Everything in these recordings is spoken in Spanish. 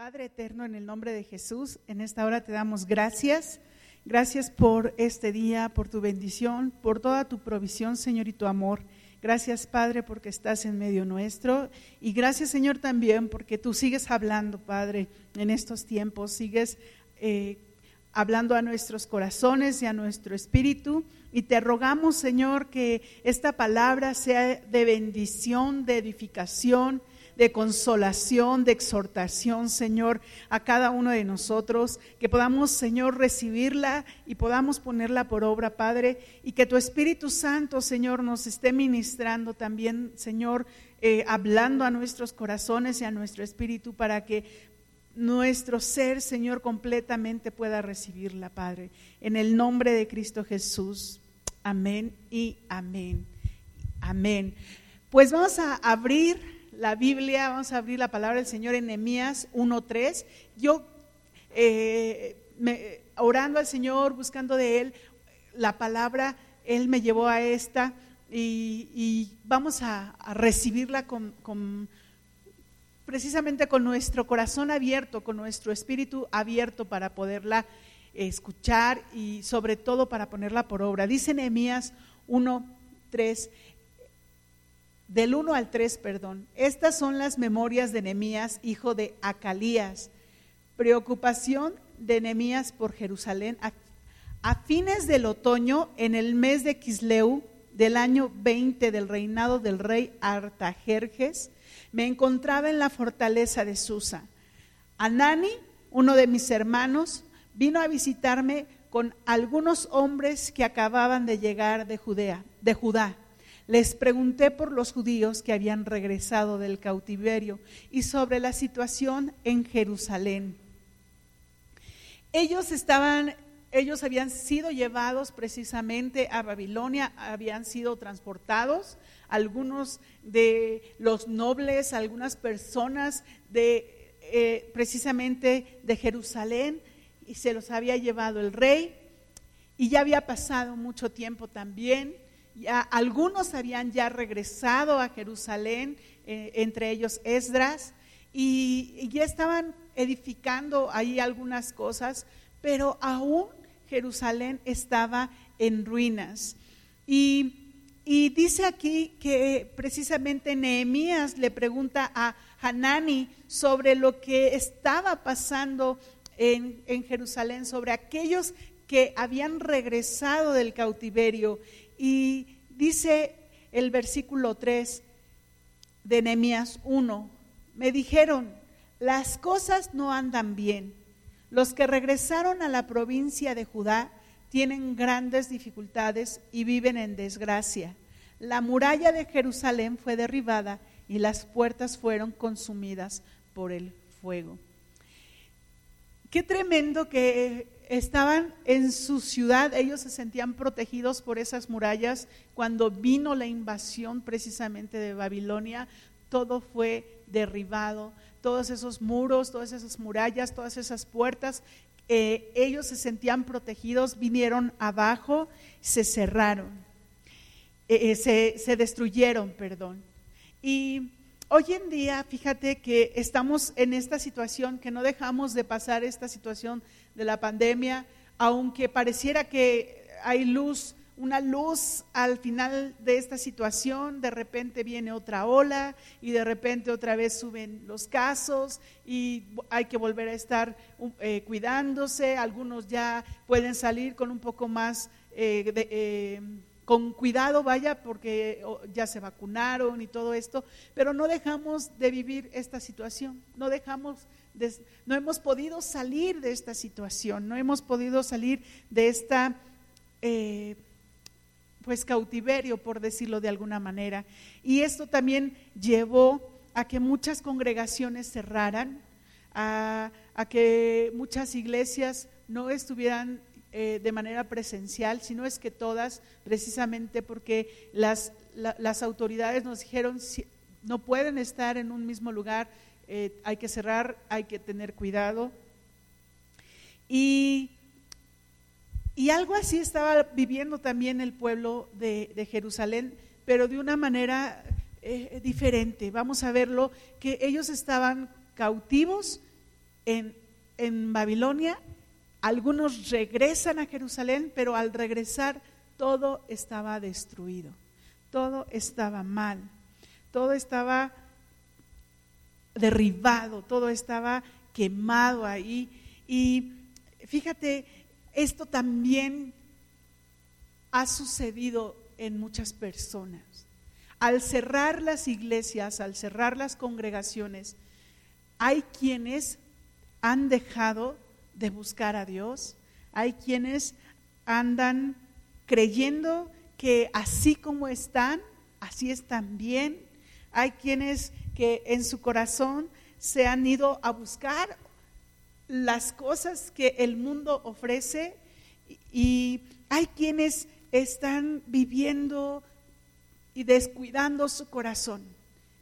Padre eterno, en el nombre de Jesús, en esta hora te damos gracias. Gracias por este día, por tu bendición, por toda tu provisión, Señor, y tu amor. Gracias, Padre, porque estás en medio nuestro. Y gracias, Señor, también porque tú sigues hablando, Padre, en estos tiempos. Sigues eh, hablando a nuestros corazones y a nuestro espíritu. Y te rogamos, Señor, que esta palabra sea de bendición, de edificación, de consolación, de exhortación, Señor, a cada uno de nosotros, que podamos, Señor, recibirla y podamos ponerla por obra, Padre, y que tu Espíritu Santo, Señor, nos esté ministrando también, Señor, eh, hablando a nuestros corazones y a nuestro espíritu para que nuestro ser, Señor, completamente pueda recibirla, Padre. En el nombre de Cristo Jesús. Amén y amén. Amén. Pues vamos a abrir la Biblia, vamos a abrir la palabra del Señor en Nehemías 1.3. Yo, eh, orando al Señor, buscando de Él la palabra, Él me llevó a esta y, vamos a, recibirla con, precisamente con nuestro corazón abierto, con nuestro espíritu abierto para poderla escuchar y sobre todo para ponerla por obra. Dice Nehemías 1.3 del 1 al 3, perdón. Estas son las memorias de Nehemías, hijo de Acalías. Preocupación de Nehemías por Jerusalén. A, fines del otoño, en el mes de Quisleu, del año 20 del reinado del rey Artajerjes, me encontraba en la fortaleza de Susa. Anani, uno de mis hermanos, vino a visitarme con algunos hombres que acababan de llegar de Judea, de Judá les pregunté por los judíos que habían regresado del cautiverio y sobre la situación en Jerusalén. Ellos estaban ellos habían sido llevados precisamente a Babilonia, habían sido transportados, algunos de los nobles, algunas personas de eh, precisamente de Jerusalén, y se los había llevado el rey, y ya había pasado mucho tiempo también algunos habían ya regresado a Jerusalén, eh, entre ellos Esdras, y, ya estaban edificando ahí algunas cosas, pero aún Jerusalén estaba en ruinas. Y, dice aquí que precisamente Nehemías le pregunta a Hanani sobre lo que estaba pasando en Jerusalén, sobre aquellos que habían regresado del cautiverio y dice el versículo 3 de Nehemías 1, me dijeron, las cosas no andan bien. Los que regresaron a la provincia de Judá tienen grandes dificultades y viven en desgracia. La muralla de Jerusalén fue derribada y las puertas fueron consumidas por el fuego. Qué tremendo que estaban en su ciudad, ellos se sentían protegidos por esas murallas. Cuando vino la invasión precisamente de Babilonia, todo fue derribado, todos esos muros, todas esas murallas, todas esas puertas, eh, ellos se sentían protegidos, vinieron abajo, se cerraron, eh, eh, se, se destruyeron, perdón. Y Hoy en día, fíjate que estamos en esta situación, que no dejamos de pasar esta situación de la pandemia, aunque pareciera que hay luz, una luz al final de esta situación, de repente viene otra ola y de repente otra vez suben los casos y hay que volver a estar eh, cuidándose, algunos ya pueden salir con un poco más eh, de... Eh, con cuidado, vaya, porque ya se vacunaron y todo esto, pero no dejamos de vivir esta situación, no dejamos, no hemos podido salir de esta situación, no hemos podido salir de esta, eh, pues, cautiverio, por decirlo de alguna manera. Y esto también llevó a que muchas congregaciones cerraran, a, que muchas iglesias no estuvieran eh, de manera presencial, sino es que todas, precisamente porque las, las autoridades nos dijeron no pueden estar en un mismo lugar, eh, hay que cerrar, hay que tener cuidado. Y, y algo así estaba viviendo también el pueblo de, Jerusalén, pero de una manera eh, diferente. Vamos a verlo, que ellos estaban cautivos en, en Babilonia, algunos regresan a Jerusalén, pero al regresar todo estaba destruido, todo estaba mal, todo estaba derribado, todo estaba quemado ahí. Y fíjate, esto también ha sucedido en muchas personas. Al cerrar las iglesias, al cerrar las congregaciones, hay quienes han dejado de buscar a Dios, hay quienes andan creyendo que así como están, así están bien, hay quienes que en su corazón se han ido a buscar las cosas que el mundo ofrece y hay quienes están viviendo y descuidando su corazón,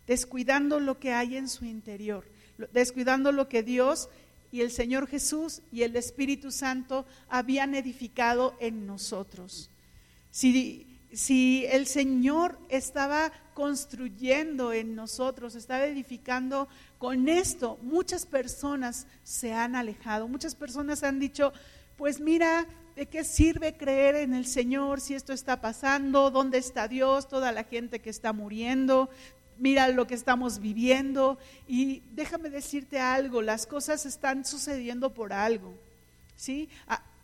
descuidando lo que hay en su interior, descuidando lo que Dios y el Señor Jesús y el Espíritu Santo habían edificado en nosotros. Si, si el Señor estaba construyendo en nosotros, estaba edificando con esto, muchas personas se han alejado, muchas personas han dicho, pues mira, ¿de qué sirve creer en el Señor si esto está pasando? ¿Dónde está Dios? Toda la gente que está muriendo, mira lo que estamos viviendo y déjame decirte algo, las cosas están sucediendo por algo. ¿Sí?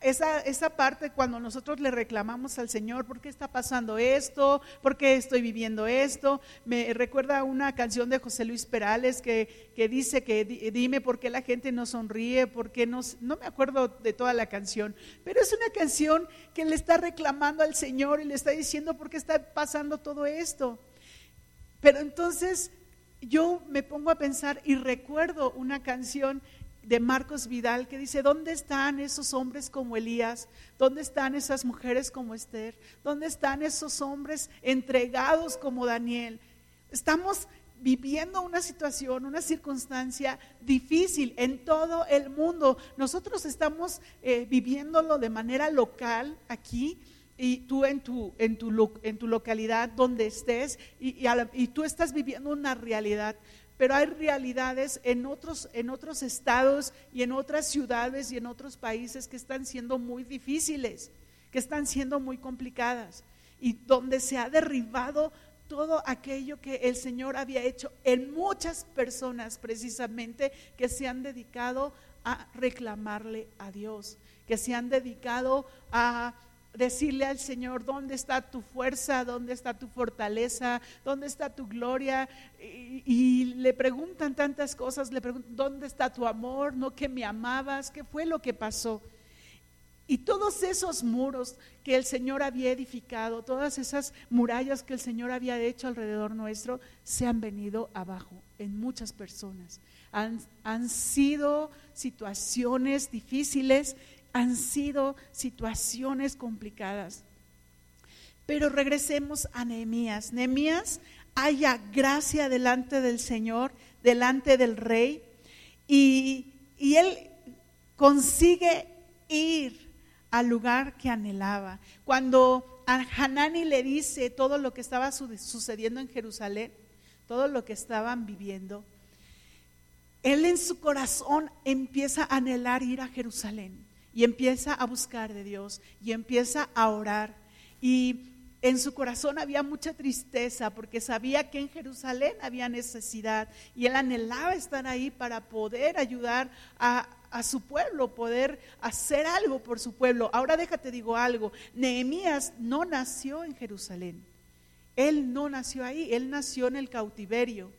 Esa, esa, parte cuando nosotros le reclamamos al Señor, ¿por qué está pasando esto? ¿Por qué estoy viviendo esto? Me recuerda una canción de José Luis Perales que, que dice que dime por qué la gente no sonríe, por qué no, no me acuerdo de toda la canción, pero es una canción que le está reclamando al Señor y le está diciendo por qué está pasando todo esto. Pero entonces yo me pongo a pensar y recuerdo una canción de Marcos Vidal que dice, ¿dónde están esos hombres como Elías? ¿Dónde están esas mujeres como Esther? ¿Dónde están esos hombres entregados como Daniel? Estamos viviendo una situación, una circunstancia difícil en todo el mundo. Nosotros estamos eh, viviéndolo de manera local aquí, y tú en tu, en tu, en tu localidad donde estés y, y, tú estás viviendo una realidad, pero hay realidades en otros, en otros estados y en otras ciudades y en otros países que están siendo muy difíciles, que están siendo muy complicadas y donde se ha derribado todo aquello que el Señor había hecho en muchas personas precisamente que se han dedicado a reclamarle a Dios, que se han dedicado a decirle al Señor, ¿dónde está tu fuerza? ¿Dónde está tu fortaleza? ¿Dónde está tu gloria? Y, le preguntan tantas cosas, le preguntan, ¿dónde está tu amor? ¿No que me amabas? ¿Qué fue lo que pasó? Y todos esos muros que el Señor había edificado, todas esas murallas que el Señor había hecho alrededor nuestro, se han venido abajo en muchas personas. Han, han sido situaciones difíciles han sido situaciones complicadas. Pero regresemos a Nehemías. Nehemías haya gracia delante del Señor, delante del rey, y, y él consigue ir al lugar que anhelaba. Cuando a Hanani le dice todo lo que estaba sucediendo en Jerusalén, todo lo que estaban viviendo, él en su corazón empieza a anhelar ir a Jerusalén y empieza a buscar de Dios y empieza a orar. Y en su corazón había mucha tristeza porque sabía que en Jerusalén había necesidad y él anhelaba estar ahí para poder ayudar a, a su pueblo, poder hacer algo por su pueblo. Ahora déjate digo algo, Nehemías no nació en Jerusalén, él no nació ahí, él nació en el cautiverio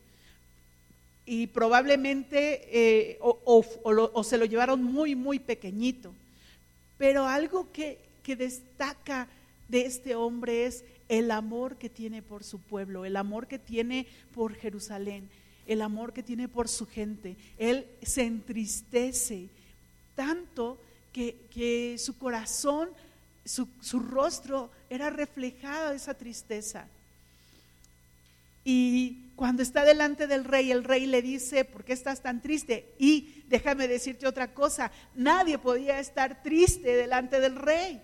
y probablemente eh, o se lo llevaron muy, muy pequeñito. Pero algo que, destaca de este hombre es el amor que tiene por su pueblo, el amor que tiene por Jerusalén, el amor que tiene por su gente. Él se entristece tanto que, su corazón, su, su, rostro era reflejado esa tristeza. Y cuando está delante del rey, el rey le dice, ¿por qué estás tan triste? Y déjame decirte otra cosa, nadie podía estar triste delante del rey.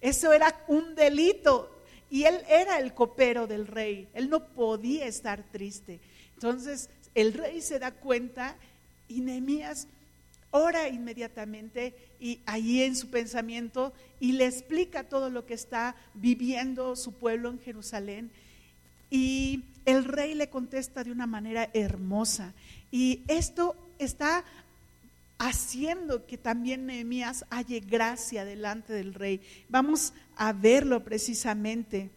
Eso era un delito. Y él era el copero del rey, él no podía estar triste. Entonces el rey se da cuenta y Nehemías ora inmediatamente y ahí en su pensamiento y le explica todo lo que está viviendo su pueblo en Jerusalén. Y el rey le contesta de una manera hermosa. Y esto está haciendo que también Nehemías halle gracia delante del rey. Vamos a verlo precisamente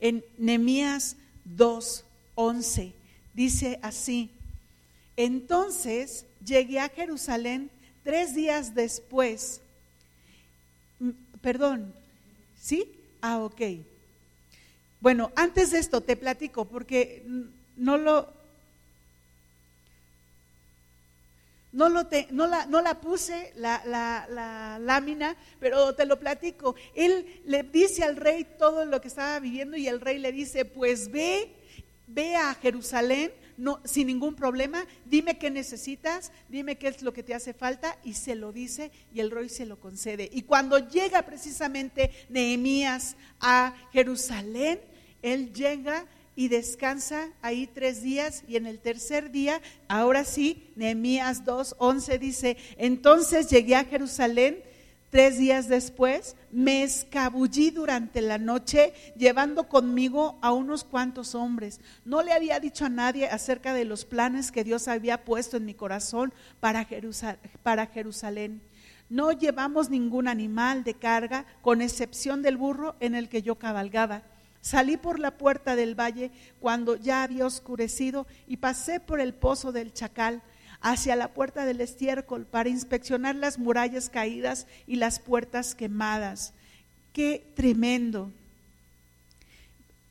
en Nehemías 2:11. Dice así: Entonces llegué a Jerusalén tres días después. Mm, perdón, ¿sí? Ah, ok. Bueno, antes de esto te platico porque no lo No, lo te, no, la, no la puse la, la, la, lámina, pero te lo platico. Él le dice al rey todo lo que estaba viviendo y el rey le dice, pues ve, ve a Jerusalén no, sin ningún problema, dime qué necesitas, dime qué es lo que te hace falta y se lo dice y el rey se lo concede. Y cuando llega precisamente Nehemías a Jerusalén, él llega y descansa ahí tres días y en el tercer día, ahora sí, Nehemías 2.11 dice, entonces llegué a Jerusalén tres días después, me escabullí durante la noche llevando conmigo a unos cuantos hombres. No le había dicho a nadie acerca de los planes que Dios había puesto en mi corazón para, para Jerusalén. No llevamos ningún animal de carga, con excepción del burro en el que yo cabalgaba Salí por la puerta del valle cuando ya había oscurecido y pasé por el pozo del chacal hacia la puerta del estiércol para inspeccionar las murallas caídas y las puertas quemadas. Qué tremendo.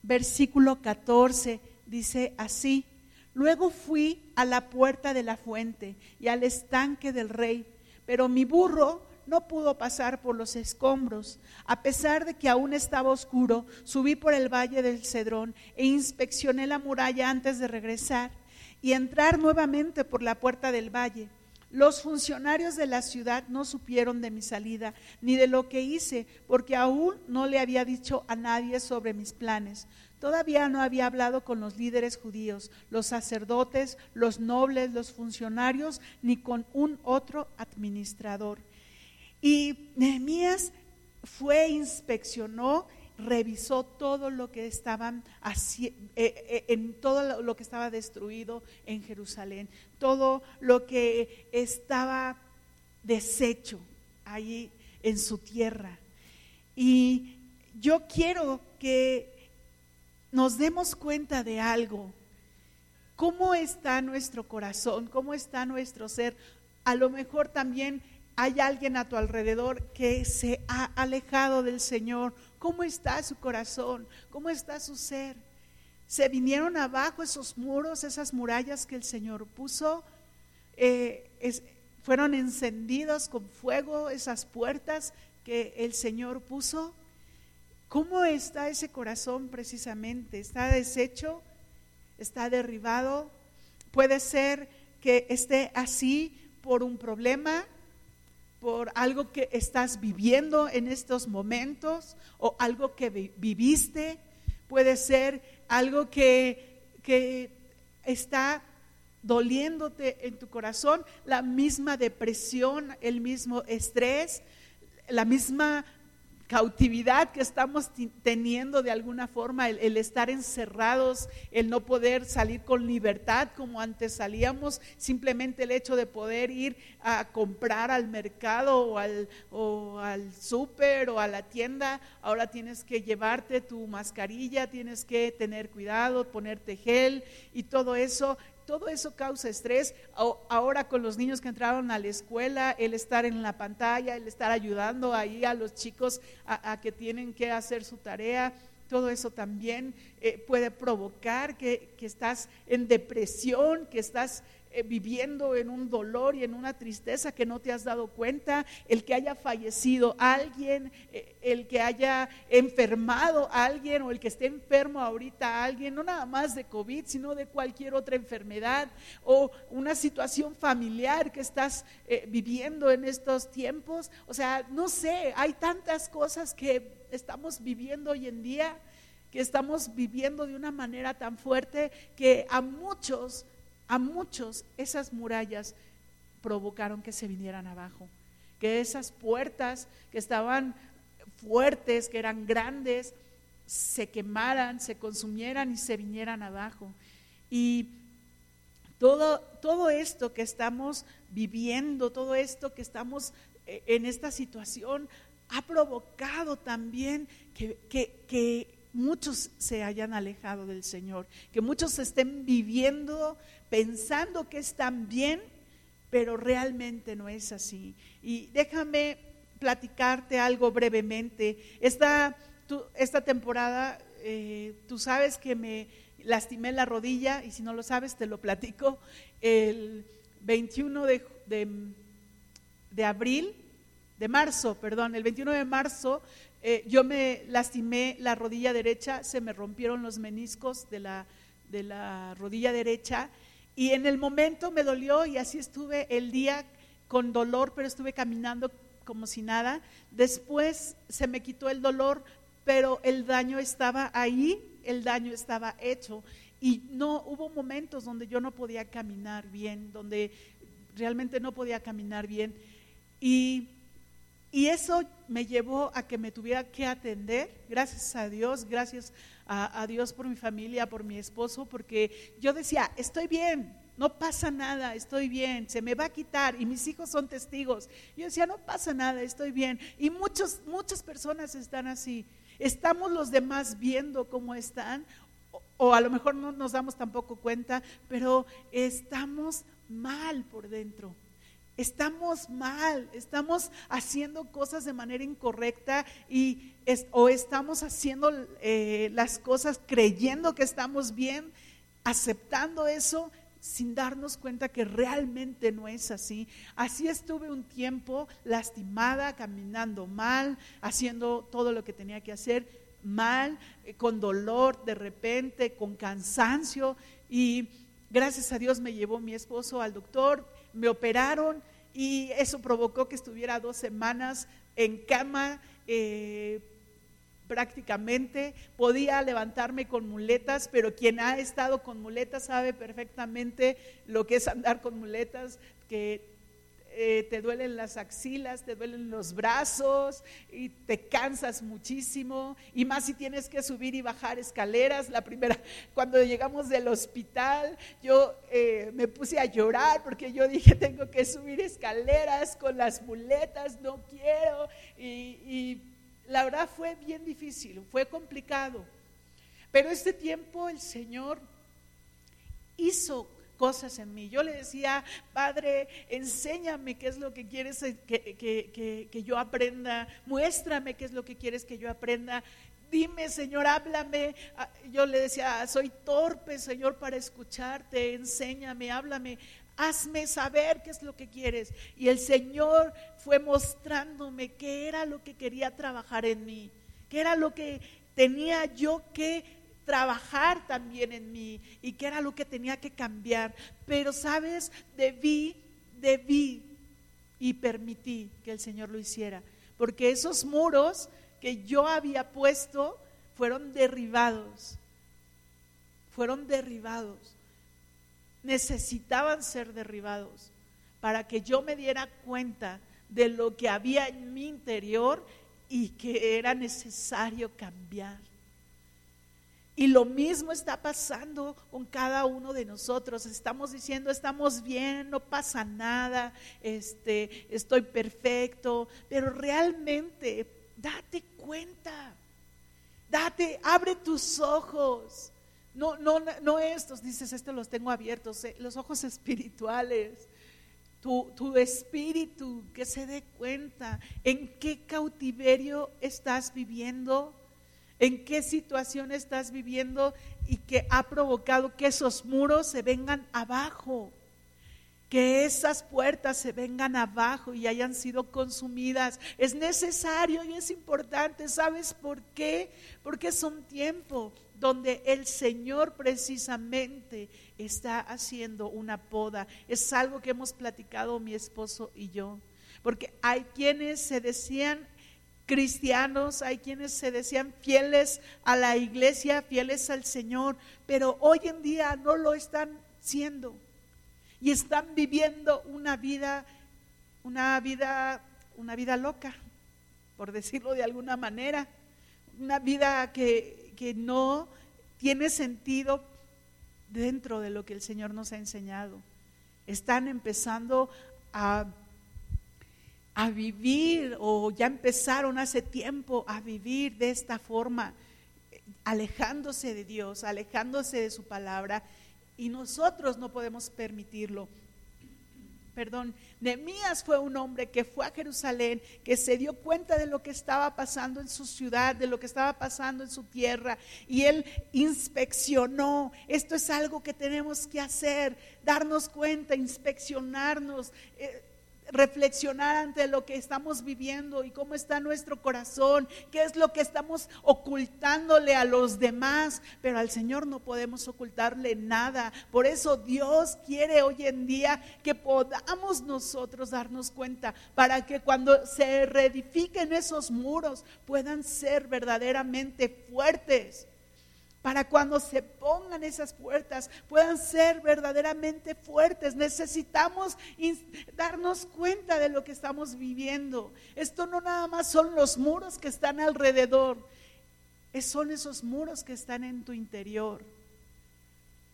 Versículo 14 dice así, luego fui a la puerta de la fuente y al estanque del rey, pero mi burro no pudo pasar por los escombros. A pesar de que aún estaba oscuro, subí por el valle del Cedrón e inspeccioné la muralla antes de regresar y entrar nuevamente por la puerta del valle. Los funcionarios de la ciudad no supieron de mi salida ni de lo que hice, porque aún no le había dicho a nadie sobre mis planes. Todavía no había hablado con los líderes judíos, los sacerdotes, los nobles, los funcionarios, ni con un otro administrador. Y Nehemías fue, inspeccionó, revisó todo lo que estaban eh, eh, en todo lo que estaba destruido en Jerusalén, todo lo que estaba deshecho allí en su tierra. Y yo quiero que nos demos cuenta de algo. ¿Cómo está nuestro corazón? ¿Cómo está nuestro ser? A lo mejor también hay alguien a tu alrededor que se ha alejado del Señor. ¿Cómo está su corazón? ¿Cómo está su ser? Se vinieron abajo esos muros, esas murallas que el Señor puso. Eh, fueron encendidos con fuego esas puertas que el Señor puso. ¿Cómo está ese corazón precisamente? ¿Está deshecho? ¿Está derribado? Puede ser que esté así por un problema, por algo que estás viviendo en estos momentos o algo que viviste. Puede ser algo que, que está doliéndote en tu corazón, la misma depresión, el mismo estrés, la misma cautividad que estamos teniendo de alguna forma, el, estar encerrados, el no poder salir con libertad como antes salíamos, simplemente el hecho de poder ir a comprar al mercado o al, o al súper o a la tienda, ahora tienes que llevarte tu mascarilla, tienes que tener cuidado, ponerte gel y todo eso todo eso causa estrés. Ahora con los niños que entraron a la escuela, el estar en la pantalla, el estar ayudando ahí a los chicos a, que tienen que hacer su tarea, todo eso también eh, puede provocar que, que, estás en depresión, que estás eh, viviendo en un dolor y en una tristeza que no te has dado cuenta, el que haya fallecido alguien, eh, el que haya enfermado alguien o el que esté enfermo ahorita alguien, no nada más de COVID, sino de cualquier otra enfermedad o una situación familiar que estás eh, viviendo en estos tiempos. O sea, no sé, hay tantas cosas que estamos viviendo hoy en día que estamos viviendo de una manera tan fuerte que a muchos a muchos esas murallas provocaron que se vinieran abajo. Que esas puertas que estaban fuertes, que eran grandes, se quemaran, se consumieran y se vinieran abajo. Y todo, todo esto que estamos viviendo, todo esto que estamos eh, en esta situación, ha provocado también que, que muchos se hayan alejado del Señor, que muchos estén viviendo pensando que están bien, pero realmente no es así. Y déjame platicarte algo brevemente. Esta, esta temporada, eh, tú sabes que me lastimé la rodilla y si no lo sabes te lo platico. El 21 de, de, abril, de marzo, perdón, el 21 de marzo eh, yo me lastimé la rodilla derecha, se me rompieron los meniscos de la, de la rodilla derecha y en el momento me dolió y así estuve el día con dolor, pero estuve caminando como si nada. Después se me quitó el dolor, pero el daño estaba ahí, el daño estaba hecho. Y no hubo momentos donde yo no podía caminar bien, donde realmente no podía caminar bien. Y, y eso me llevó a que me tuviera que atender, gracias a Dios, gracias a, Dios por mi familia, por mi esposo, porque yo decía, estoy bien, no pasa nada, estoy bien, se me va a quitar y mis hijos son testigos. Yo decía, no pasa nada, estoy bien. Y muchos, muchas personas están así. Estamos los demás viendo cómo están, o, o a lo mejor no nos damos tampoco cuenta, pero estamos mal por dentro. Estamos mal, estamos haciendo cosas de manera incorrecta y o estamos haciendo eh, las cosas creyendo que estamos bien, aceptando eso sin darnos cuenta que realmente no es así. Así estuve un tiempo lastimada, caminando mal, haciendo todo lo que tenía que hacer mal, eh, con dolor de repente, con cansancio y gracias a Dios me llevó mi esposo al doctor, me operaron y eso provocó que estuviera dos semanas en cama. Eh, prácticamente, podía levantarme con muletas, pero quien ha estado con muletas sabe perfectamente lo que es andar con muletas, que eh, te duelen las axilas, te duelen los brazos y te cansas muchísimo. Y más si tienes que subir y bajar escaleras. La primera, cuando llegamos del hospital, yo eh, me puse a llorar porque yo dije, tengo que subir escaleras con las muletas, no quiero. Y, la verdad fue bien difícil, fue complicado. Pero este tiempo el Señor hizo cosas en mí. Yo le decía, Padre, enséñame qué es lo que quieres que, yo aprenda, muéstrame qué es lo que quieres que yo aprenda. Dime, Señor, háblame. Ah, yo le decía, soy torpe, Señor, para escucharte. Enséñame, háblame. Hazme saber qué es lo que quieres. Y el Señor fue mostrándome qué era lo que quería trabajar en mí, qué era lo que tenía yo que trabajar también en mí y qué era lo que tenía que cambiar. Pero, ¿sabes? Debí, debí y permití que el Señor lo hiciera. Porque esos muros que yo había puesto fueron derribados. Fueron derribados. Necesitaban ser derribados para que yo me diera cuenta de lo que había en mi interior y que era necesario cambiar. Y lo mismo está pasando con cada uno de nosotros. Estamos diciendo, estamos bien, no pasa nada, este, estoy perfecto, pero realmente date cuenta. Date, abre tus ojos. No, no, no estos, dices, estos los tengo abiertos, eh, los ojos espirituales. Tu, tu, espíritu que se dé cuenta en qué cautiverio estás viviendo, en qué situación estás viviendo y que ha provocado que esos muros se vengan abajo, que esas puertas se vengan abajo y hayan sido consumidas. Es necesario y es importante. ¿Sabes por qué? Porque es un tiempo donde el Señor precisamente está haciendo una poda. Es algo que hemos platicado mi esposo y yo. Porque hay quienes se decían cristianos, hay quienes se decían fieles a la iglesia, fieles al Señor, pero hoy en día no lo están siendo. y están viviendo una vida, una vida, una vida loca, por decirlo de alguna manera, una vida que, que no tiene sentido dentro de lo que el Señor nos ha enseñado. Están empezando a, a vivir o ya empezaron hace tiempo a vivir de esta forma, alejándose de Dios, alejándose de su palabra y nosotros no podemos permitirlo. Perdón, Nehemías fue un hombre que fue a Jerusalén, que se dio cuenta de lo que estaba pasando en su ciudad, de lo que estaba pasando en su tierra, y él inspeccionó. Esto es algo que tenemos que hacer, darnos cuenta, inspeccionarnos. Eh, reflexionar ante lo que estamos viviendo y cómo está nuestro corazón, qué es lo que estamos ocultándole a los demás, pero al Señor no podemos ocultarle nada. Por eso Dios quiere hoy en día que podamos nosotros darnos cuenta para que cuando se reedifiquen esos muros puedan ser verdaderamente fuertes para cuando se pongan esas puertas puedan ser verdaderamente fuertes. Necesitamos darnos cuenta de lo que estamos viviendo. Esto no nada más son los muros que están alrededor, son esos muros que están en tu interior.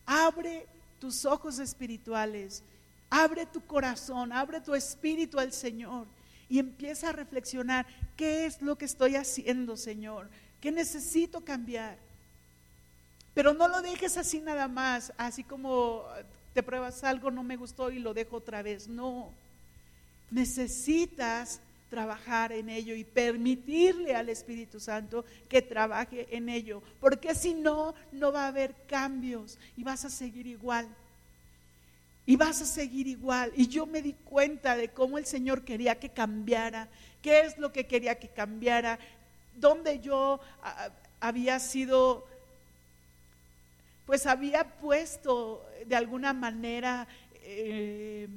Abre tus ojos espirituales, abre tu corazón, abre tu espíritu al Señor y empieza a reflexionar, ¿qué es lo que estoy haciendo, Señor? ¿Qué necesito cambiar? Pero no lo dejes así nada más, así como te pruebas algo, no me gustó y lo dejo otra vez. No, necesitas trabajar en ello y permitirle al Espíritu Santo que trabaje en ello, porque si no, no va a haber cambios y vas a seguir igual. Y vas a seguir igual. Y yo me di cuenta de cómo el Señor quería que cambiara, qué es lo que quería que cambiara, dónde yo ah, había sido pues había puesto de alguna manera eh,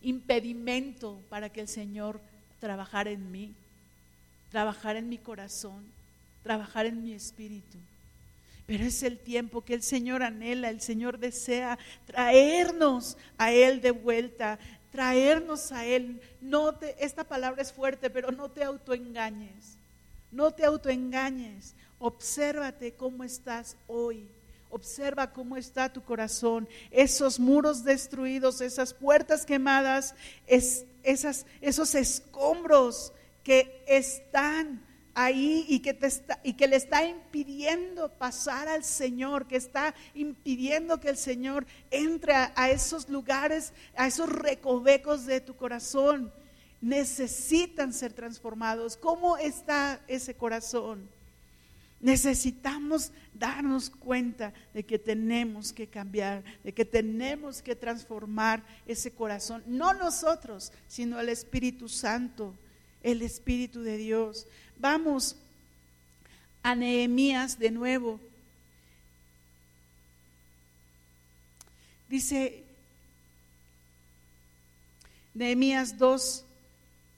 impedimento para que el Señor trabajara en mí, trabajara en mi corazón, trabajara en mi espíritu. Pero es el tiempo que el Señor anhela, el Señor desea traernos a Él de vuelta, traernos a Él. No te, esta palabra es fuerte, pero no te autoengañes. No te autoengañes. Obsérvate cómo estás hoy. Observa cómo está tu corazón, esos muros destruidos, esas puertas quemadas, esas, esos escombros que están ahí y que, te y que le está impidiendo pasar al Señor, que está impidiendo que el Señor entre a esos lugares, a esos recovecos de tu corazón. Necesitan ser transformados. ¿Cómo está ese corazón? Necesitamos darnos cuenta de que tenemos que cambiar, de que tenemos que transformar ese corazón. No nosotros, sino el Espíritu Santo, el Espíritu de Dios. Vamos a Nehemías de nuevo. Dice Nehemías 2,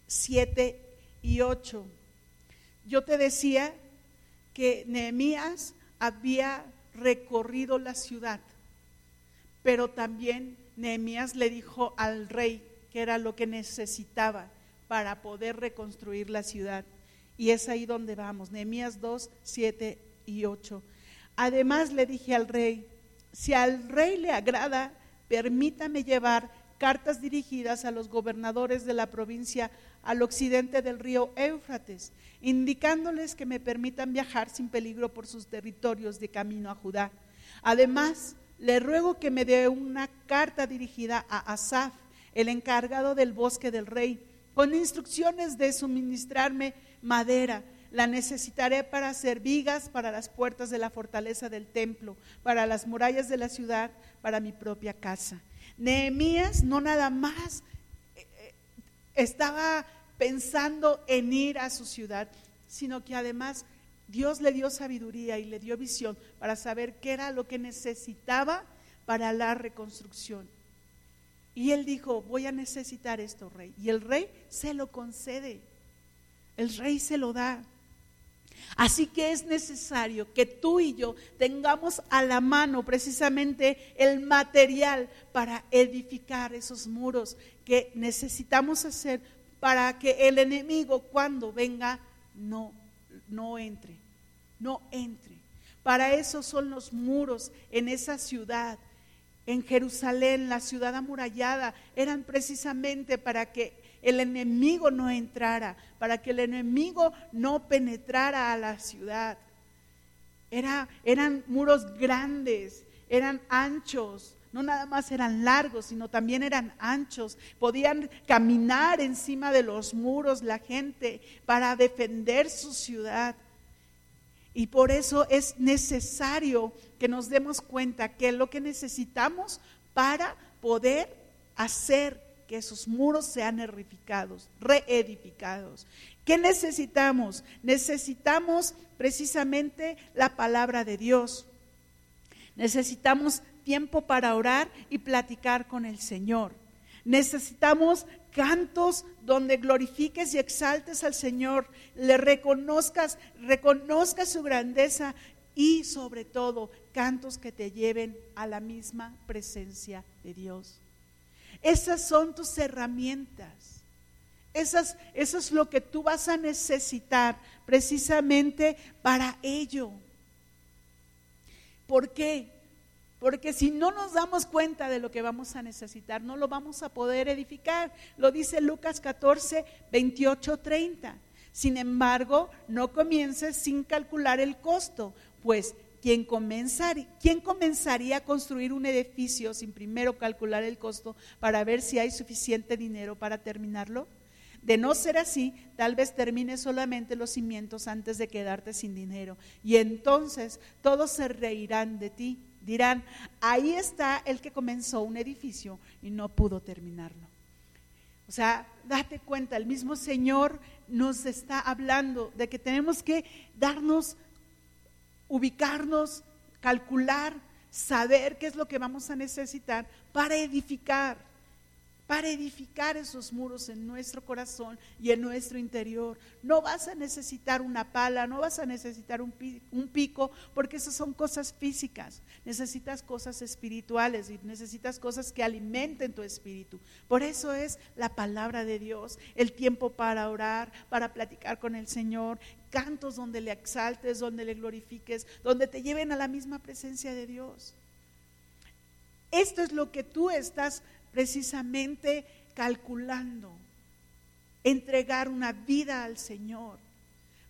7 y 8. Yo te decía que Nehemías había recorrido la ciudad, pero también Nehemías le dijo al rey que era lo que necesitaba para poder reconstruir la ciudad. Y es ahí donde vamos, Nehemías 2, 7 y 8. Además le dije al rey, si al rey le agrada, permítame llevar cartas dirigidas a los gobernadores de la provincia al occidente del río Éufrates, indicándoles que me permitan viajar sin peligro por sus territorios de camino a Judá. Además, le ruego que me dé una carta dirigida a Asaf, el encargado del bosque del rey, con instrucciones de suministrarme madera. La necesitaré para hacer vigas para las puertas de la fortaleza del templo, para las murallas de la ciudad, para mi propia casa. Nehemías no nada más estaba pensando en ir a su ciudad, sino que además Dios le dio sabiduría y le dio visión para saber qué era lo que necesitaba para la reconstrucción. Y él dijo, voy a necesitar esto, rey. Y el rey se lo concede. El rey se lo da. Así que es necesario que tú y yo tengamos a la mano precisamente el material para edificar esos muros que necesitamos hacer para que el enemigo cuando venga no, no entre, no entre. Para eso son los muros en esa ciudad. En Jerusalén, la ciudad amurallada, eran precisamente para que el enemigo no entrara, para que el enemigo no penetrara a la ciudad. Era, eran muros grandes, eran anchos, no nada más eran largos, sino también eran anchos. Podían caminar encima de los muros la gente para defender su ciudad. Y por eso es necesario que nos demos cuenta que lo que necesitamos para poder hacer que esos muros sean edificados, reedificados. ¿Qué necesitamos? Necesitamos precisamente la palabra de Dios. Necesitamos tiempo para orar y platicar con el Señor. Necesitamos cantos donde glorifiques y exaltes al Señor, le reconozcas, reconozcas su grandeza y sobre todo cantos que te lleven a la misma presencia de Dios. Esas son tus herramientas. Esas, eso es lo que tú vas a necesitar precisamente para ello. ¿Por qué? Porque si no nos damos cuenta de lo que vamos a necesitar, no lo vamos a poder edificar. Lo dice Lucas 14, 28, 30. Sin embargo, no comiences sin calcular el costo, pues ¿quién, ¿quién comenzaría a construir un edificio sin primero calcular el costo para ver si hay suficiente dinero para terminarlo? De no ser así, tal vez termine solamente los cimientos antes de quedarte sin dinero. Y entonces todos se reirán de ti Dirán, ahí está el que comenzó un edificio y no pudo terminarlo. O sea, date cuenta, el mismo Señor nos está hablando de que tenemos que darnos, ubicarnos, calcular, saber qué es lo que vamos a necesitar para edificar para edificar esos muros en nuestro corazón y en nuestro interior. No vas a necesitar una pala, no vas a necesitar un, pico, porque esas son cosas físicas. Necesitas cosas espirituales y necesitas cosas que alimenten tu espíritu. Por eso es la palabra de Dios, el tiempo para orar, para platicar con el Señor, cantos donde le exaltes, donde le glorifiques, donde te lleven a la misma presencia de Dios. Esto es lo que tú estás precisamente calculando entregar una vida al Señor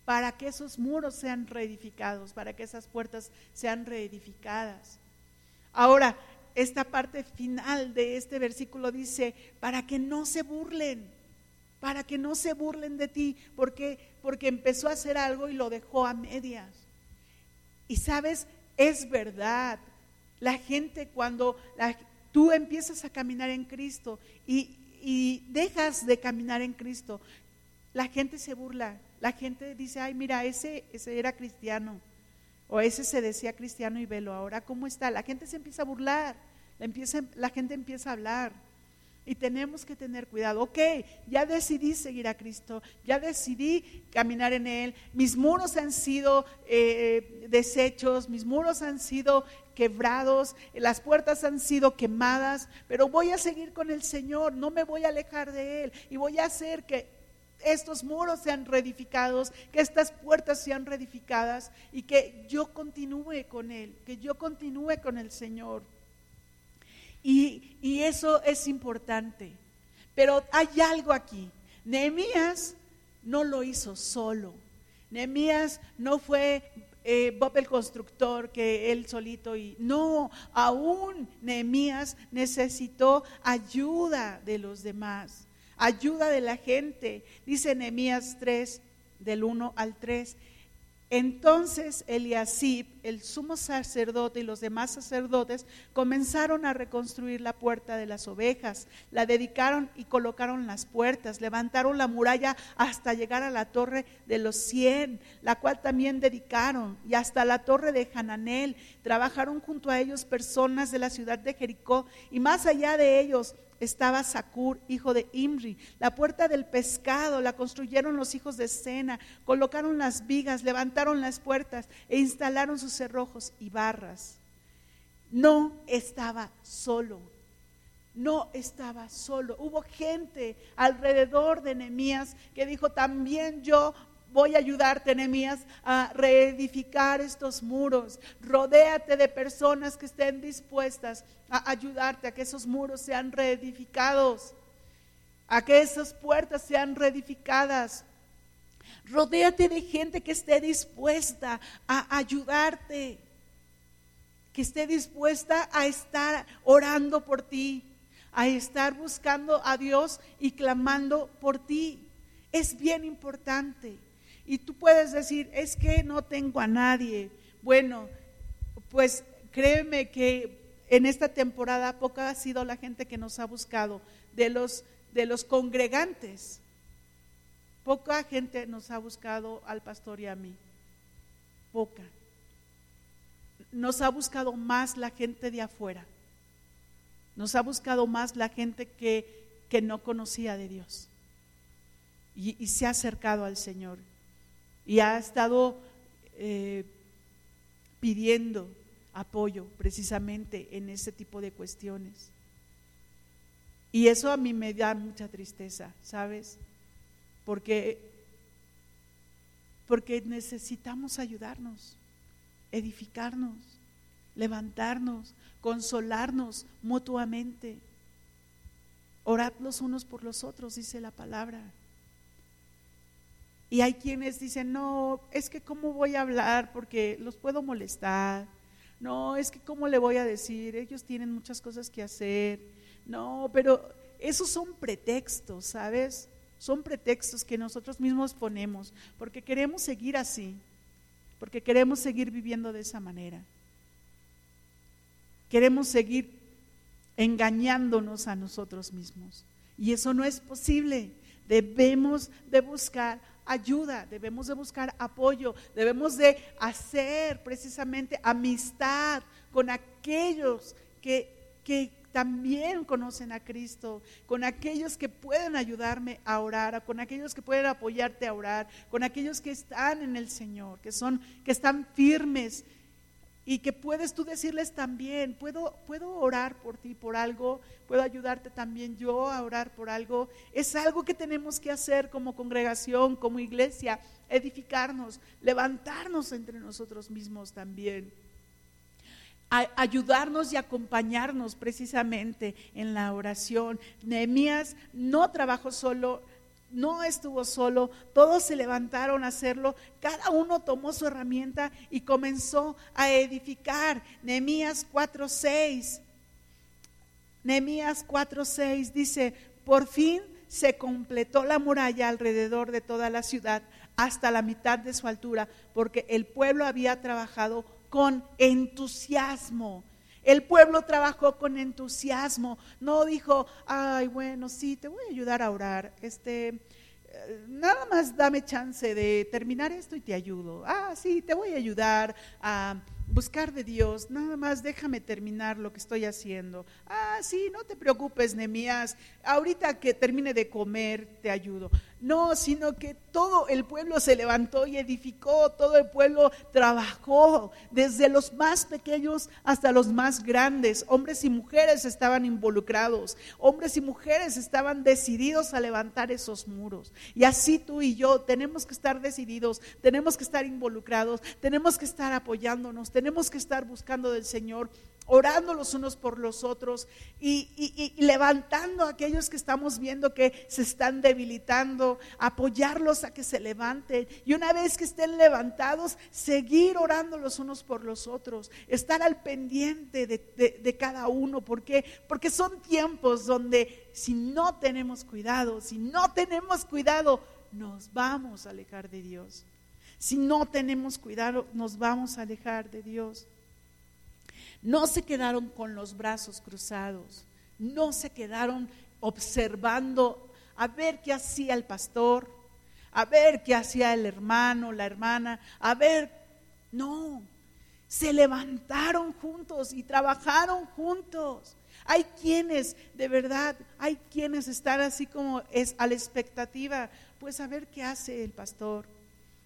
para que esos muros sean reedificados, para que esas puertas sean reedificadas. Ahora, esta parte final de este versículo dice, para que no se burlen, para que no se burlen de ti, porque porque empezó a hacer algo y lo dejó a medias. Y sabes, es verdad. La gente cuando tú empiezas a caminar en Cristo y, dejas de caminar en Cristo, la gente se burla, la gente dice, ay, mira, ese, ese era cristiano, o ese se decía cristiano y velo, ahora cómo está. La gente se empieza a burlar, la gente empieza a hablar. Y tenemos que tener cuidado. Ok, ya decidí seguir a Cristo, ya decidí caminar en Él. Mis muros han sido eh, deshechos, mis muros han sido quebrados, las puertas han sido quemadas, pero voy a seguir con el Señor, no me voy a alejar de Él y voy a hacer que estos muros sean reedificados, que estas puertas sean reedificadas y que yo continúe con Él, que yo continúe con el Señor. Y, eso es importante. Pero hay algo aquí. Nehemías no lo hizo solo. Nehemías no fue eh, Bob el constructor que él solito y no, aún Nehemías necesitó ayuda de los demás, ayuda de la gente. Dice Nehemías 3 del 1 al 3. Entonces Eliasib, el sumo sacerdote y los demás sacerdotes comenzaron a reconstruir la puerta de las ovejas, la dedicaron y colocaron las puertas, levantaron la muralla hasta llegar a la torre de los cien, la cual también dedicaron, y hasta la torre de Hananel. Trabajaron junto a ellos personas de la ciudad de Jericó y más allá de ellos estaba Sacur, hijo de Imri. La puerta del pescado la construyeron los hijos de Sena, colocaron las vigas, levantaron las puertas e instalaron sus cerrojos y barras. No estaba solo. No estaba solo. Hubo gente alrededor de Nehemías que dijo, también yo voy a ayudarte, Nehemías, a reedificar estos muros. Rodéate de personas que estén dispuestas a ayudarte a que esos muros sean reedificados, a que esas puertas sean reedificadas. Rodéate de gente que esté dispuesta a ayudarte, que esté dispuesta a estar orando por ti, a estar buscando a Dios y clamando por ti. Es bien importante. Y tú puedes decir, es que no tengo a nadie. Bueno, pues créeme que en esta temporada poca ha sido la gente que nos ha buscado de los, de los congregantes. Poca gente nos ha buscado al pastor y a mí. Poca. Nos ha buscado más la gente de afuera. Nos ha buscado más la gente que, que no conocía de Dios. Y, y se ha acercado al Señor y ha estado eh, pidiendo apoyo precisamente en ese tipo de cuestiones. Y eso a mí me da mucha tristeza, ¿sabes? Porque porque necesitamos ayudarnos, edificarnos, levantarnos, consolarnos mutuamente. Orad los unos por los otros, dice la palabra. Y hay quienes dicen, no, es que cómo voy a hablar porque los puedo molestar. No, es que cómo le voy a decir, ellos tienen muchas cosas que hacer. No, pero esos son pretextos, ¿sabes? Son pretextos que nosotros mismos ponemos porque queremos seguir así, porque queremos seguir viviendo de esa manera. Queremos seguir engañándonos a nosotros mismos. Y eso no es posible. Debemos de buscar ayuda, debemos de buscar apoyo, debemos de hacer precisamente amistad con aquellos que, que también conocen a Cristo, con aquellos que pueden ayudarme a orar, con aquellos que pueden apoyarte a orar, con aquellos que están en el Señor, que son que están firmes y que puedes tú decirles también, puedo, puedo orar por ti por algo, puedo ayudarte también yo a orar por algo. Es algo que tenemos que hacer como congregación, como iglesia, edificarnos, levantarnos entre nosotros mismos también. ayudarnos y acompañarnos precisamente en la oración. Nehemías no trabajó solo, no estuvo solo, todos se levantaron a hacerlo, cada uno tomó su herramienta y comenzó a edificar. Nehemías 4:6. Nehemías 4:6 dice, "Por fin se completó la muralla alrededor de toda la ciudad hasta la mitad de su altura, porque el pueblo había trabajado con entusiasmo el pueblo trabajó con entusiasmo, no dijo, ay, bueno, sí, te voy a ayudar a orar. Este, eh, nada más dame chance de terminar esto y te ayudo. Ah, sí, te voy a ayudar a buscar de Dios, nada más déjame terminar lo que estoy haciendo. Ah, sí, no te preocupes, Nemías, ahorita que termine de comer te ayudo. No, sino que todo el pueblo se levantó y edificó, todo el pueblo trabajó, desde los más pequeños hasta los más grandes. Hombres y mujeres estaban involucrados, hombres y mujeres estaban decididos a levantar esos muros. Y así tú y yo tenemos que estar decididos, tenemos que estar involucrados, tenemos que estar apoyándonos, tenemos que estar buscando del Señor orando los unos por los otros y, levantando a aquellos que estamos viendo que se están debilitando, apoyarlos a que se levanten y una vez que estén levantados, seguir orando los unos por los otros, estar al pendiente de, de cada uno, ¿por qué? Porque son tiempos donde si no tenemos cuidado, si no tenemos cuidado, nos vamos a alejar de Dios. Si no tenemos cuidado, nos vamos a alejar de Dios. No se quedaron con los brazos cruzados, no se quedaron observando a ver qué hacía el pastor, a ver qué hacía el hermano, la hermana, a ver, no, se levantaron juntos y trabajaron juntos. Hay quienes, de verdad, hay quienes están así como es a la expectativa, pues a ver qué hace el pastor,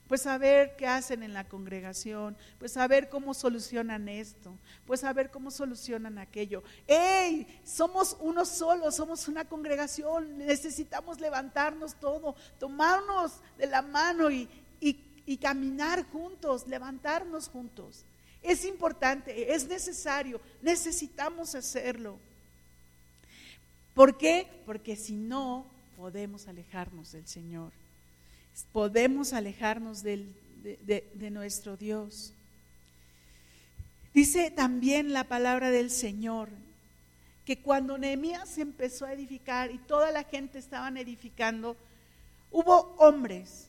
pues a ver qué hacen en la congregación, pues a ver cómo solucionan esto, pues a ver cómo solucionan aquello. ¡Ey! Somos uno solo, somos una congregación, necesitamos levantarnos todo, tomarnos de la mano y, y caminar juntos, levantarnos juntos. Es importante, es necesario, necesitamos hacerlo. ¿Por qué? Porque si no, podemos alejarnos del Señor. Podemos alejarnos de, de, nuestro Dios. Dice también la palabra del Señor que cuando Nehemías empezó a edificar y toda la gente estaban edificando, hubo hombres,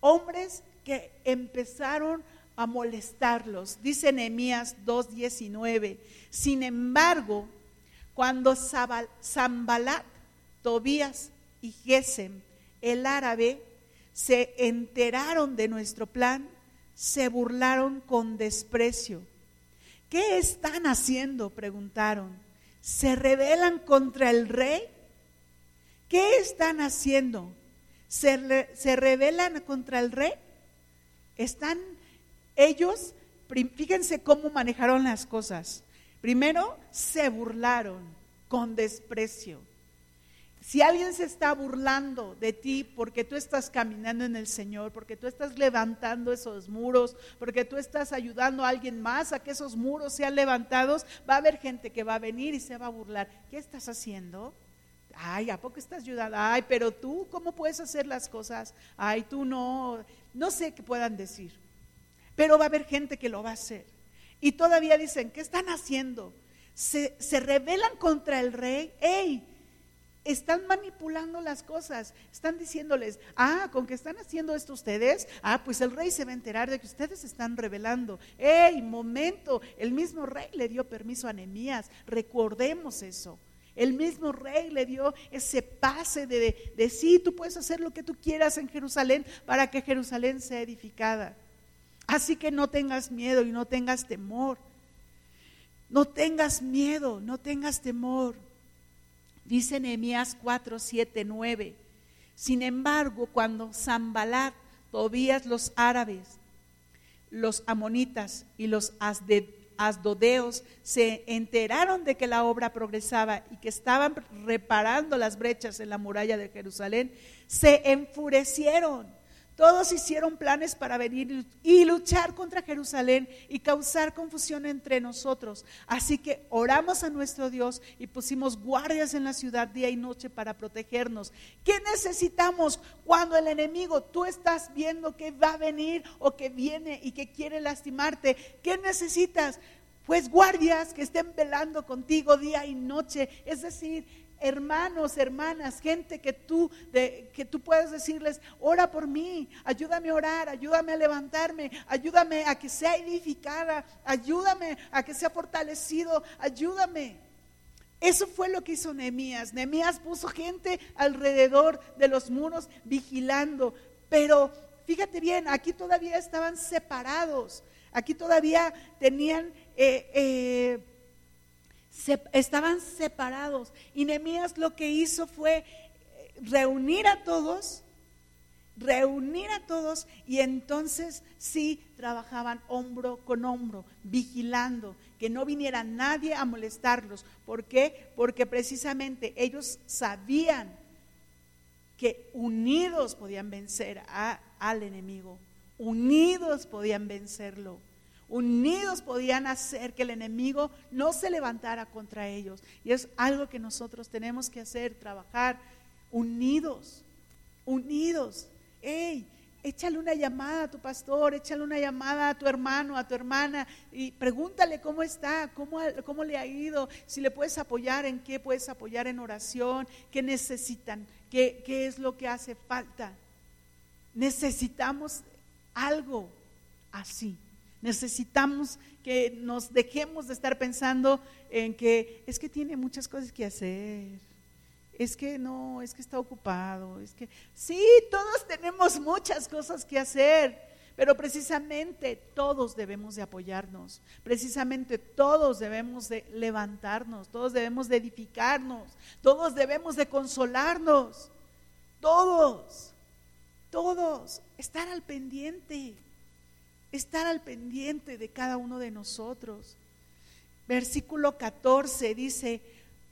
hombres que empezaron a molestarlos. Dice Nehemías 2:19. Sin embargo, cuando Zambalat, Tobías y Gesem, el árabe, se enteraron de nuestro plan, se burlaron con desprecio. ¿Qué están haciendo? preguntaron. ¿Se rebelan contra el rey? ¿Qué están haciendo? ¿Se, se rebelan contra el rey? Están ellos, fíjense cómo manejaron las cosas. Primero, se burlaron con desprecio. Si alguien se está burlando de ti porque tú estás caminando en el Señor, porque tú estás levantando esos muros, porque tú estás ayudando a alguien más a que esos muros sean levantados, va a haber gente que va a venir y se va a burlar. ¿Qué estás haciendo? Ay, ¿a poco estás ayudando? Ay, pero tú, ¿cómo puedes hacer las cosas? Ay, tú no, no sé qué puedan decir. Pero va a haber gente que lo va a hacer. Y todavía dicen, ¿qué están haciendo? Se, se rebelan contra el rey. ¡Ey! Están manipulando las cosas. Están diciéndoles, ah, con que están haciendo esto ustedes, ah, pues el rey se va a enterar de que ustedes están rebelando. ¡Ey! Momento, el mismo rey le dio permiso a Nehemías. Recordemos eso. El mismo rey le dio ese pase de, de, de, sí, tú puedes hacer lo que tú quieras en Jerusalén para que Jerusalén sea edificada. Así que no tengas miedo y no tengas temor. No tengas miedo, no tengas temor. Dice Nehemías 4, 7, 9. Sin embargo, cuando Zambalat, Tobías, los árabes, los amonitas y los asdodeos se enteraron de que la obra progresaba y que estaban reparando las brechas en la muralla de Jerusalén, se enfurecieron todos hicieron planes para venir y luchar contra Jerusalén y causar confusión entre nosotros. Así que oramos a nuestro Dios y pusimos guardias en la ciudad día y noche para protegernos. ¿Qué necesitamos cuando el enemigo, tú estás viendo que va a venir o que viene y que quiere lastimarte? ¿Qué necesitas? Pues guardias que estén velando contigo día y noche. Es decir, hermanos, hermanas, gente que tú, que tú puedes decirles, ora por mí, ayúdame a orar, ayúdame a levantarme, ayúdame a que sea edificada, ayúdame a que sea fortalecido, ayúdame. Eso fue lo que hizo Nehemías. Nehemías puso gente alrededor de los muros vigilando, pero fíjate bien, aquí todavía estaban separados, aquí todavía tenían... Eh, eh, estaban separados. Y Nehemías lo que hizo fue eh, reunir a todos, reunir a todos y entonces sí trabajaban hombro con hombro, vigilando, que no viniera nadie a molestarlos. ¿Por qué? Porque precisamente ellos sabían que unidos podían vencer al enemigo, unidos podían vencerlo unidos podían hacer que el enemigo no se levantara contra ellos. Y es algo que nosotros tenemos que hacer, trabajar unidos, unidos. ¡Ey! Échale una llamada a tu pastor, échale una llamada a tu hermano, a tu hermana y pregúntale cómo está, cómo, cómo le ha ido, si le puedes apoyar, en qué puedes apoyar en oración, qué necesitan, qué, qué es lo que hace falta. Necesitamos algo así. Necesitamos que nos dejemos de estar pensando en que es que tiene muchas cosas que hacer. Es que no, es que está ocupado, es que sí, todos tenemos muchas cosas que hacer, Pero precisamente todos debemos de apoyarnos, precisamente todos debemos de levantarnos, todos debemos de edificarnos, todos debemos de consolarnos, todos, todos, estar al pendiente, estar al pendiente de cada uno de nosotros. Versículo 14 dice,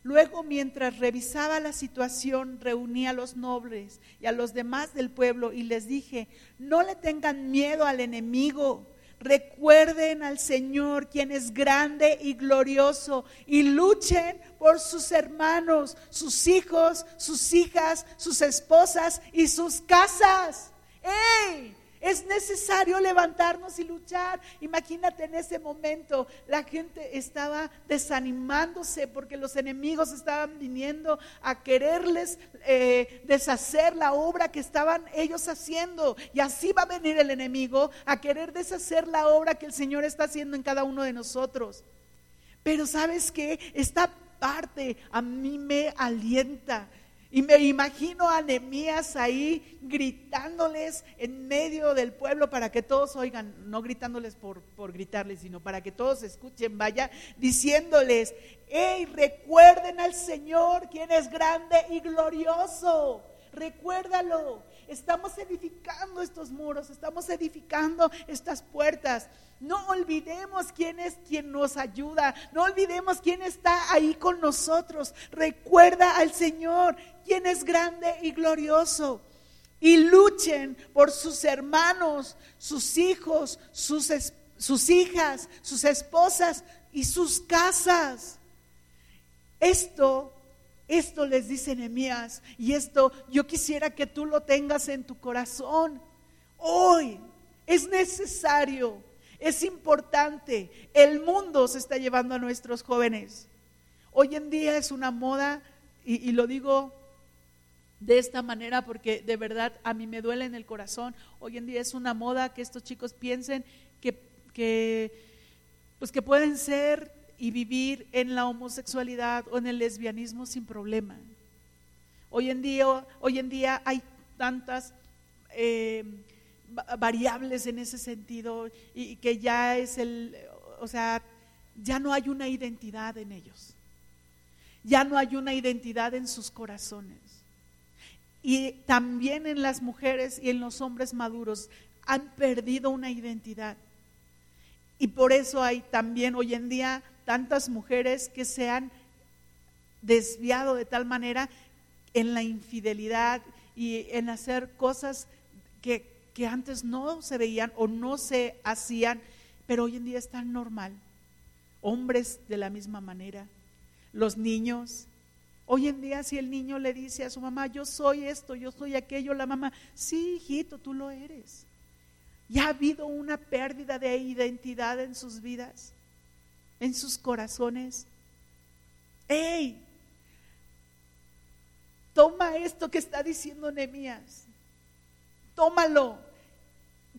Luego, mientras revisaba la situación, reuní a los nobles y a los demás del pueblo y les dije, no le tengan miedo al enemigo, recuerden al Señor, quien es grande y glorioso, y luchen por sus hermanos, sus hijos, sus hijas, sus esposas y sus casas. ¡Ey! Es necesario levantarnos y luchar. Imagínate en ese momento, la gente estaba desanimándose porque los enemigos estaban viniendo a quererles eh, deshacer la obra que estaban ellos haciendo. Y así va a venir el enemigo a querer deshacer la obra que el Señor está haciendo en cada uno de nosotros. Pero sabes que esta parte a mí me alienta y me imagino a Nehemías ahí gritándoles en medio del pueblo para que todos oigan, no gritándoles por, por gritarles, sino para que todos escuchen, vaya, diciéndoles, hey, recuerden al Señor, quien es grande y glorioso. Recuérdalo, estamos edificando estos muros, estamos edificando estas puertas. No olvidemos quién es quien nos ayuda, no olvidemos quién está ahí con nosotros. Recuerda al Señor, quien es grande y glorioso. Y luchen por sus hermanos, sus hijos, sus, sus hijas, sus esposas y sus casas. Esto esto les dice Nehemías y esto yo quisiera que tú lo tengas en tu corazón. Hoy es necesario, es importante. El mundo se está llevando a nuestros jóvenes. Hoy en día es una moda y, y lo digo de esta manera porque de verdad a mí me duele en el corazón. Hoy en día es una moda que estos chicos piensen que, que pues que pueden ser y vivir en la homosexualidad o en el lesbianismo sin problema. Hoy en día, hoy en día hay tantas eh, variables en ese sentido y, que ya es el, o sea, ya no hay una identidad en ellos. Ya no hay una identidad en sus corazones. Y también en las mujeres y en los hombres maduros han perdido una identidad. Y por eso hay también hoy en día tantas mujeres que se han desviado de tal manera en la infidelidad y en hacer cosas que, antes no se veían o no se hacían, pero hoy en día es tan normal. Hombres de la misma manera, los niños. Hoy en día si el niño le dice a su mamá, yo soy esto, yo soy aquello, la mamá, sí, hijito, tú lo eres. Ya ha habido una pérdida de identidad en sus vidas en sus corazones. ¡Ey! Toma esto que está diciendo Nehemías. Tómalo.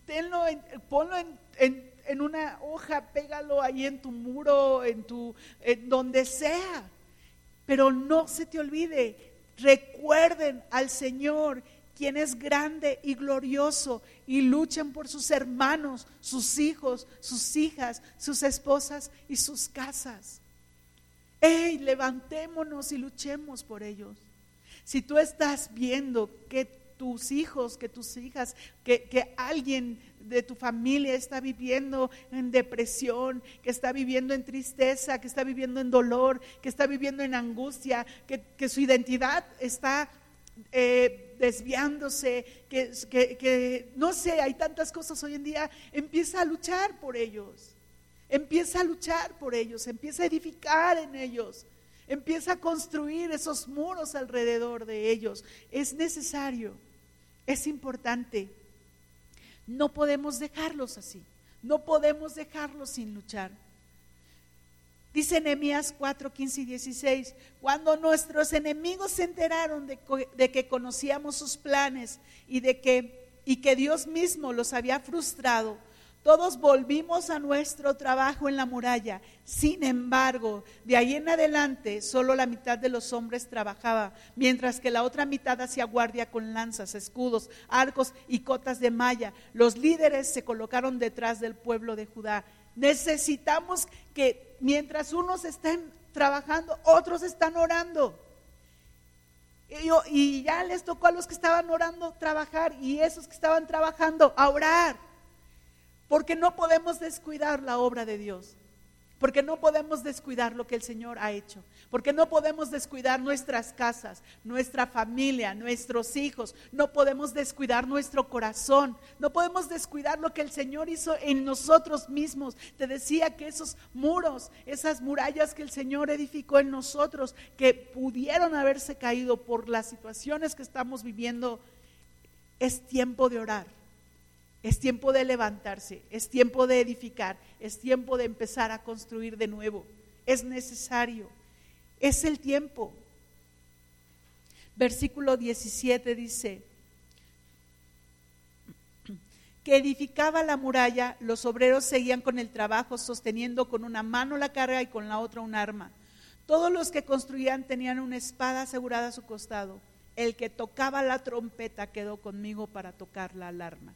Tenlo ponlo en, en, una hoja, pégalo ahí en tu muro, en tu, en donde sea. Pero no se te olvide, recuerden al Señor quien es grande y glorioso, y luchen por sus hermanos, sus hijos, sus hijas, sus esposas y sus casas. ¡Ey, levantémonos y luchemos por ellos! Si tú estás viendo que tus hijos, que tus hijas, que, que, alguien de tu familia está viviendo en depresión, que está viviendo en tristeza, que está viviendo en dolor, que está viviendo en angustia, que, que su identidad está eh, desviándose, que, que, no sé, hay tantas cosas hoy en día, empieza a luchar por ellos, empieza a luchar por ellos, empieza a edificar en ellos, empieza a construir esos muros alrededor de ellos. Es necesario, es importante. No podemos dejarlos así, no podemos dejarlos sin luchar. Dice Nehemías 4, 15 y 16, cuando nuestros enemigos se enteraron de, que conocíamos sus planes y de que, y que Dios mismo los había frustrado, Todos volvimos a nuestro trabajo en la muralla. Sin embargo, de ahí en adelante, solo la mitad de los hombres trabajaba, mientras que la otra mitad hacía guardia con lanzas, escudos, arcos y cotas de malla. Los líderes se colocaron detrás del pueblo de Judá. Necesitamos que mientras unos estén trabajando, otros están orando. Y, ya les tocó a los que estaban orando trabajar y esos que estaban trabajando a orar. Porque no podemos descuidar la obra de Dios. Porque no podemos descuidar lo que el Señor ha hecho. Porque no podemos descuidar nuestras casas, nuestra familia, nuestros hijos. No podemos descuidar nuestro corazón. No podemos descuidar lo que el Señor hizo en nosotros mismos. Te decía que esos muros, esas murallas que el Señor edificó en nosotros, que pudieron haberse caído por las situaciones que estamos viviendo, es tiempo de orar es tiempo de levantarse, es tiempo de edificar, es tiempo de empezar a construir de nuevo. Es necesario, es el tiempo. Versículo 17 dice, que edificaba la muralla, los obreros seguían con el trabajo, sosteniendo con una mano la carga y con la otra un arma. Todos los que construían tenían una espada asegurada a su costado. El que tocaba la trompeta quedó conmigo para tocar la alarma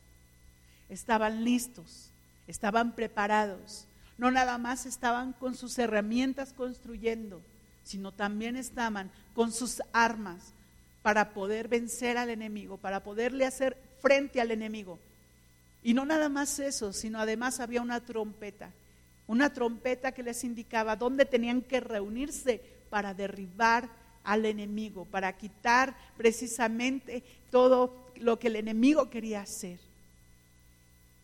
estaban listos, estaban preparados. No nada más estaban con sus herramientas construyendo, sino también estaban con sus armas para poder vencer al enemigo, para poderle hacer frente al enemigo. Y no nada más eso, sino además había una trompeta, una trompeta que les indicaba dónde tenían que reunirse para derribar al enemigo, para quitar precisamente todo lo que el enemigo quería hacer.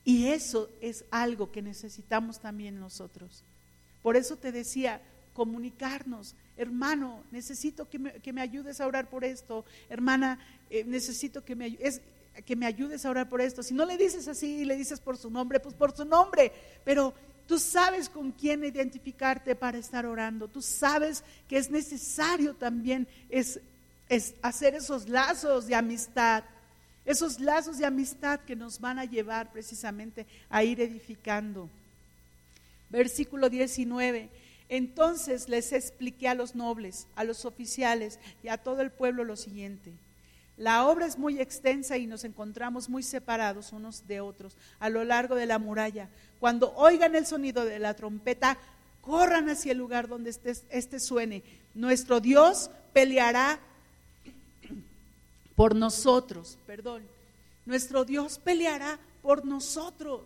Y eso es algo que necesitamos también nosotros. Por eso te decía, comunicarnos, hermano, necesito que me, ayudes a orar por esto, hermana, eh, necesito que me, que me ayudes a orar por esto. Si no le dices así y le dices por su nombre, pues por su nombre, pero tú sabes con quién identificarte para estar orando, tú sabes que es necesario también es, es hacer esos lazos de amistad esos lazos de amistad que nos van a llevar precisamente a ir edificando. Versículo 19. Entonces les expliqué a los nobles, a los oficiales y a todo el pueblo lo siguiente. La obra es muy extensa y nos encontramos muy separados unos de otros a lo largo de la muralla. Cuando oigan el sonido de la trompeta, corran hacia el lugar donde este, este suene. Nuestro Dios peleará por nosotros, perdón. Nuestro Dios peleará por nosotros.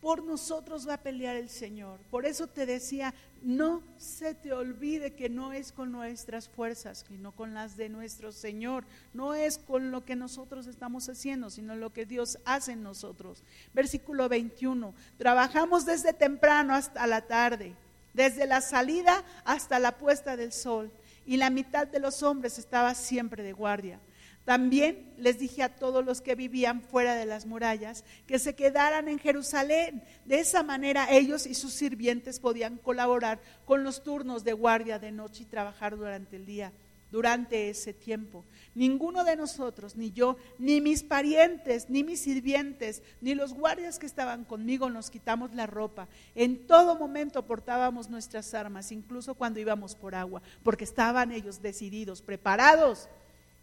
Por nosotros va a pelear el Señor. Por eso te decía, no se te olvide que no es con nuestras fuerzas, sino con las de nuestro Señor. No es con lo que nosotros estamos haciendo, sino lo que Dios hace en nosotros. Versículo 21. Trabajamos desde temprano hasta la tarde, desde la salida hasta la puesta del sol y la mitad de los hombres estaba siempre de guardia. También les dije a todos los que vivían fuera de las murallas que se quedaran en Jerusalén. De esa manera ellos y sus sirvientes podían colaborar con los turnos de guardia de noche y trabajar durante el día durante ese tiempo. Ninguno de nosotros, ni yo, ni mis parientes, ni mis sirvientes, ni los guardias que estaban conmigo nos quitamos la ropa. En todo momento portábamos nuestras armas, incluso cuando íbamos por agua, porque estaban ellos decididos, preparados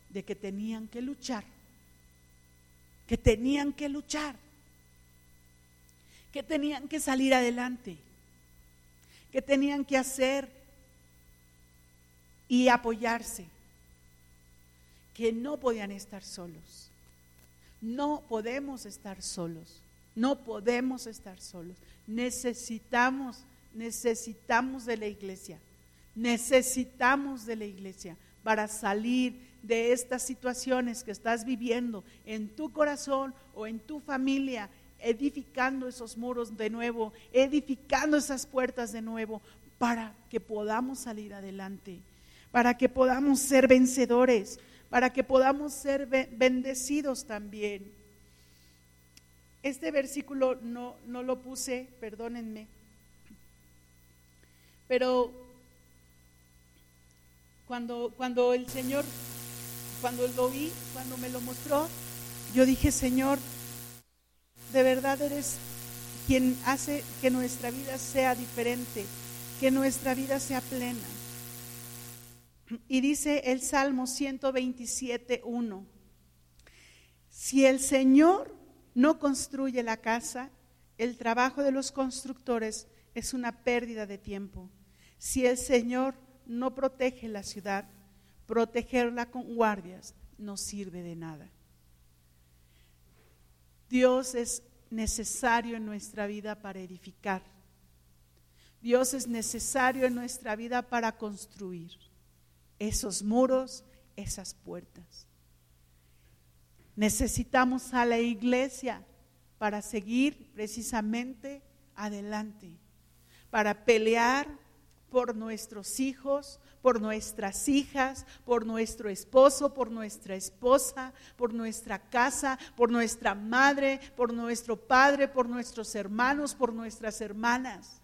de que tenían que luchar, que tenían que luchar, que tenían que salir adelante, que tenían que hacer y apoyarse, que no podían estar solos. No podemos estar solos, no podemos estar solos. Necesitamos, necesitamos de la iglesia, necesitamos de la iglesia para salir de estas situaciones que estás viviendo en tu corazón o en tu familia, edificando esos muros de nuevo, edificando esas puertas de nuevo, para que podamos salir adelante para que podamos ser vencedores, para que podamos ser bendecidos también. Este versículo no, no lo puse, perdónenme, pero cuando, cuando el Señor, cuando lo vi, cuando me lo mostró, yo dije, Señor, de verdad eres quien hace que nuestra vida sea diferente, que nuestra vida sea plena. Y dice el Salmo 127, 1. Si el Señor no construye la casa, el trabajo de los constructores es una pérdida de tiempo. Si el Señor no protege la ciudad, protegerla con guardias no sirve de nada. Dios es necesario en nuestra vida para edificar. Dios es necesario en nuestra vida para construir esos muros, esas puertas. Necesitamos a la iglesia para seguir precisamente adelante, para pelear por nuestros hijos, por nuestras hijas, por nuestro esposo, por nuestra esposa, por nuestra casa, por nuestra madre, por nuestro padre, por nuestros hermanos, por nuestras hermanas.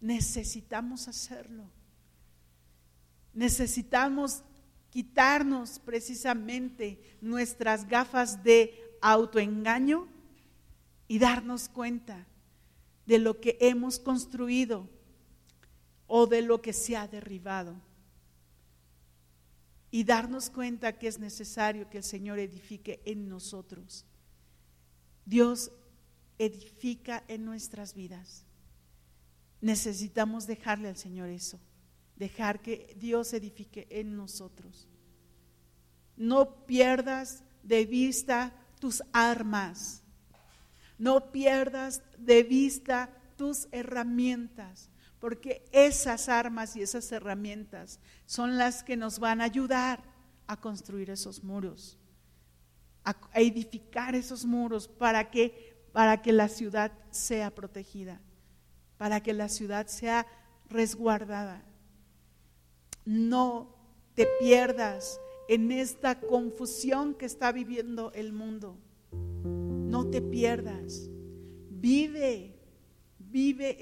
Necesitamos hacerlo. Necesitamos quitarnos precisamente nuestras gafas de autoengaño y darnos cuenta de lo que hemos construido o de lo que se ha derribado. Y darnos cuenta que es necesario que el Señor edifique en nosotros. Dios edifica en nuestras vidas. Necesitamos dejarle al Señor eso, dejar que Dios edifique en nosotros. No pierdas de vista tus armas, no pierdas de vista tus herramientas porque esas armas y esas herramientas son las que nos van a ayudar a construir esos muros, a, edificar esos muros para que, para que la ciudad sea protegida, para que la ciudad sea resguardada. No te pierdas en esta confusión que está viviendo el mundo. No te pierdas. Vive vive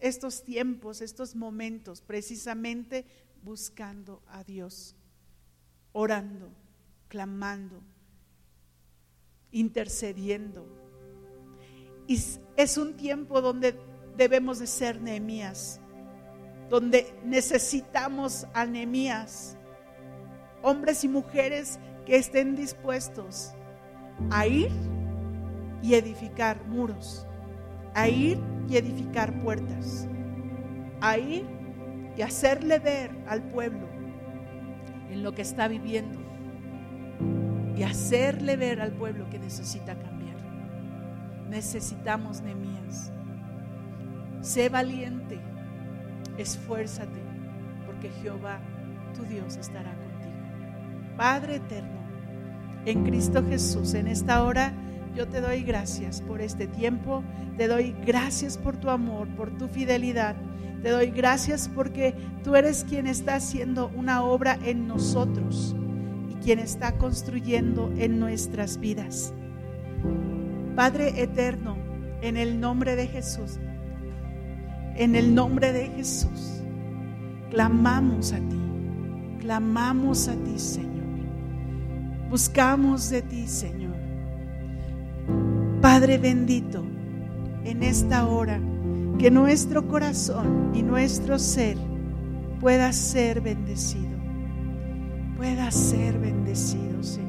estos tiempos, estos momentos, precisamente buscando a Dios, orando, clamando, intercediendo. Y es un tiempo donde debemos de ser Nehemías, donde necesitamos a Nehemías, hombres y mujeres que estén dispuestos a ir y edificar muros, a ir y edificar puertas, a ir y hacerle ver al pueblo en lo que está viviendo y hacerle ver al pueblo que necesita cambiar. Necesitamos Nemías. Sé valiente, esfuérzate, porque Jehová, tu Dios, estará contigo. Padre eterno, en Cristo Jesús, en esta hora yo te doy gracias por este tiempo, te doy gracias por tu amor, por tu fidelidad, te doy gracias porque tú eres quien está haciendo una obra en nosotros y quien está construyendo en nuestras vidas. Padre eterno, en el nombre de Jesús, en el nombre de Jesús, clamamos a ti, clamamos a ti, Señor. Buscamos de ti, Señor. Padre bendito, en esta hora, que nuestro corazón y nuestro ser pueda ser bendecido, pueda ser bendecido, Señor.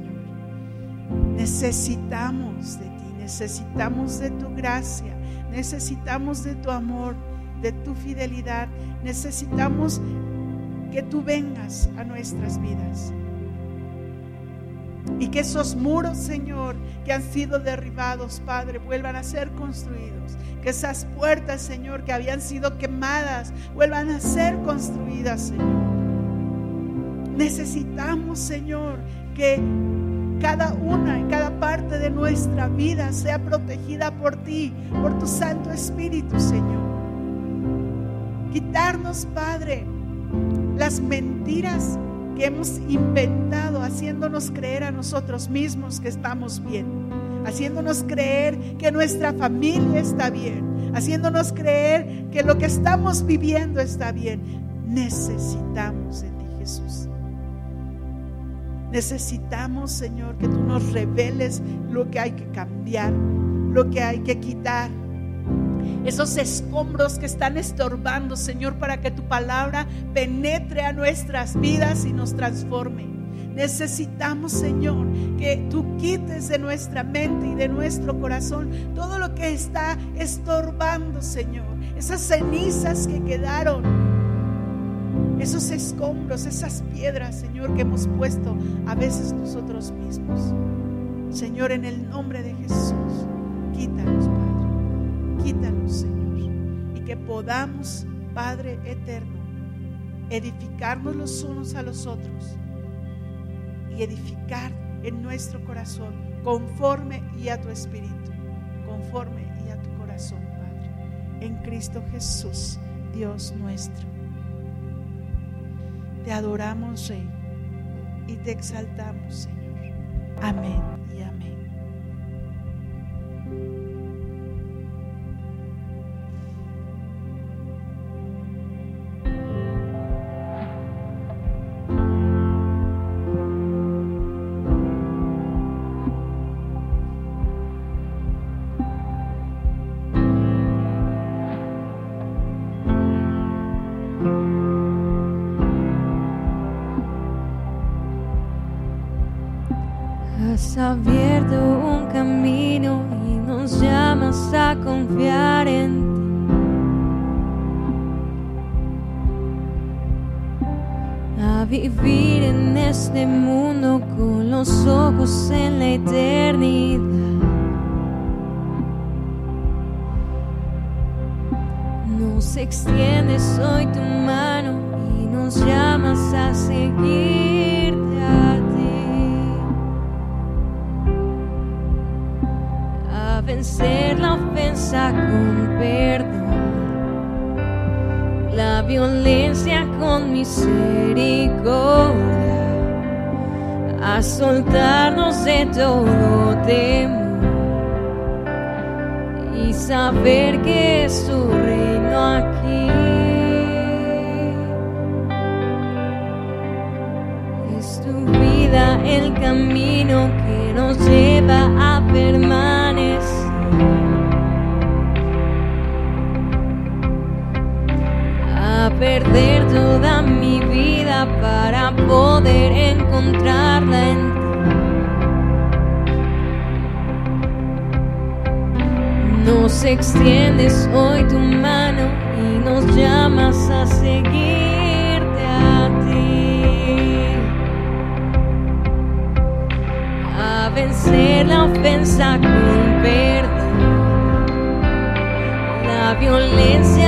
Necesitamos de ti, necesitamos de tu gracia, necesitamos de tu amor, de tu fidelidad, necesitamos que tú vengas a nuestras vidas. Y que esos muros, Señor, que han sido derribados, Padre, vuelvan a ser construidos. Que esas puertas, Señor, que habían sido quemadas, vuelvan a ser construidas, Señor. Necesitamos, Señor, que cada una y cada parte de nuestra vida sea protegida por ti, por tu Santo Espíritu, Señor. Quitarnos, Padre, las mentiras hemos inventado, haciéndonos creer a nosotros mismos que estamos bien, haciéndonos creer que nuestra familia está bien, haciéndonos creer que lo que estamos viviendo está bien. Necesitamos de ti, Jesús. Necesitamos, Señor, que tú nos reveles lo que hay que cambiar. lo que hay que quitar. Esos escombros que están estorbando, Señor, para que tu palabra penetre a nuestras vidas y nos transforme. Necesitamos, Señor, que tú quites de nuestra mente y de nuestro corazón todo lo que está estorbando, Señor. Esas cenizas que quedaron, esos escombros, esas piedras, Señor, que hemos puesto a veces nosotros mismos. Señor, en el nombre de Jesús, quítalos, Padre. Quítalos, Señor. Y que podamos, Padre eterno, edificarnos los unos a los otros y edificar en nuestro corazón conforme y a tu espíritu, conforme y a tu corazón, Padre. En Cristo Jesús, Dios nuestro. Te adoramos, Rey, y te exaltamos, Señor. Amén. Abierto un camino y nos llamas a confiar en ti. A vivir en este mundo con los ojos en la eternidad. Nos extiendes hoy tu mano y nos llamas a seguirte con perdón, la violencia con misericordia, a soltarnos de todo temor y saber que es tu reino aquí. Es tu vida el camino que nos lleva a permanecer. Perder toda mi vida para poder encontrarla en ti. Nos extiendes hoy tu mano y nos llamas a seguirte a ti. A vencer la ofensa con perdón violencia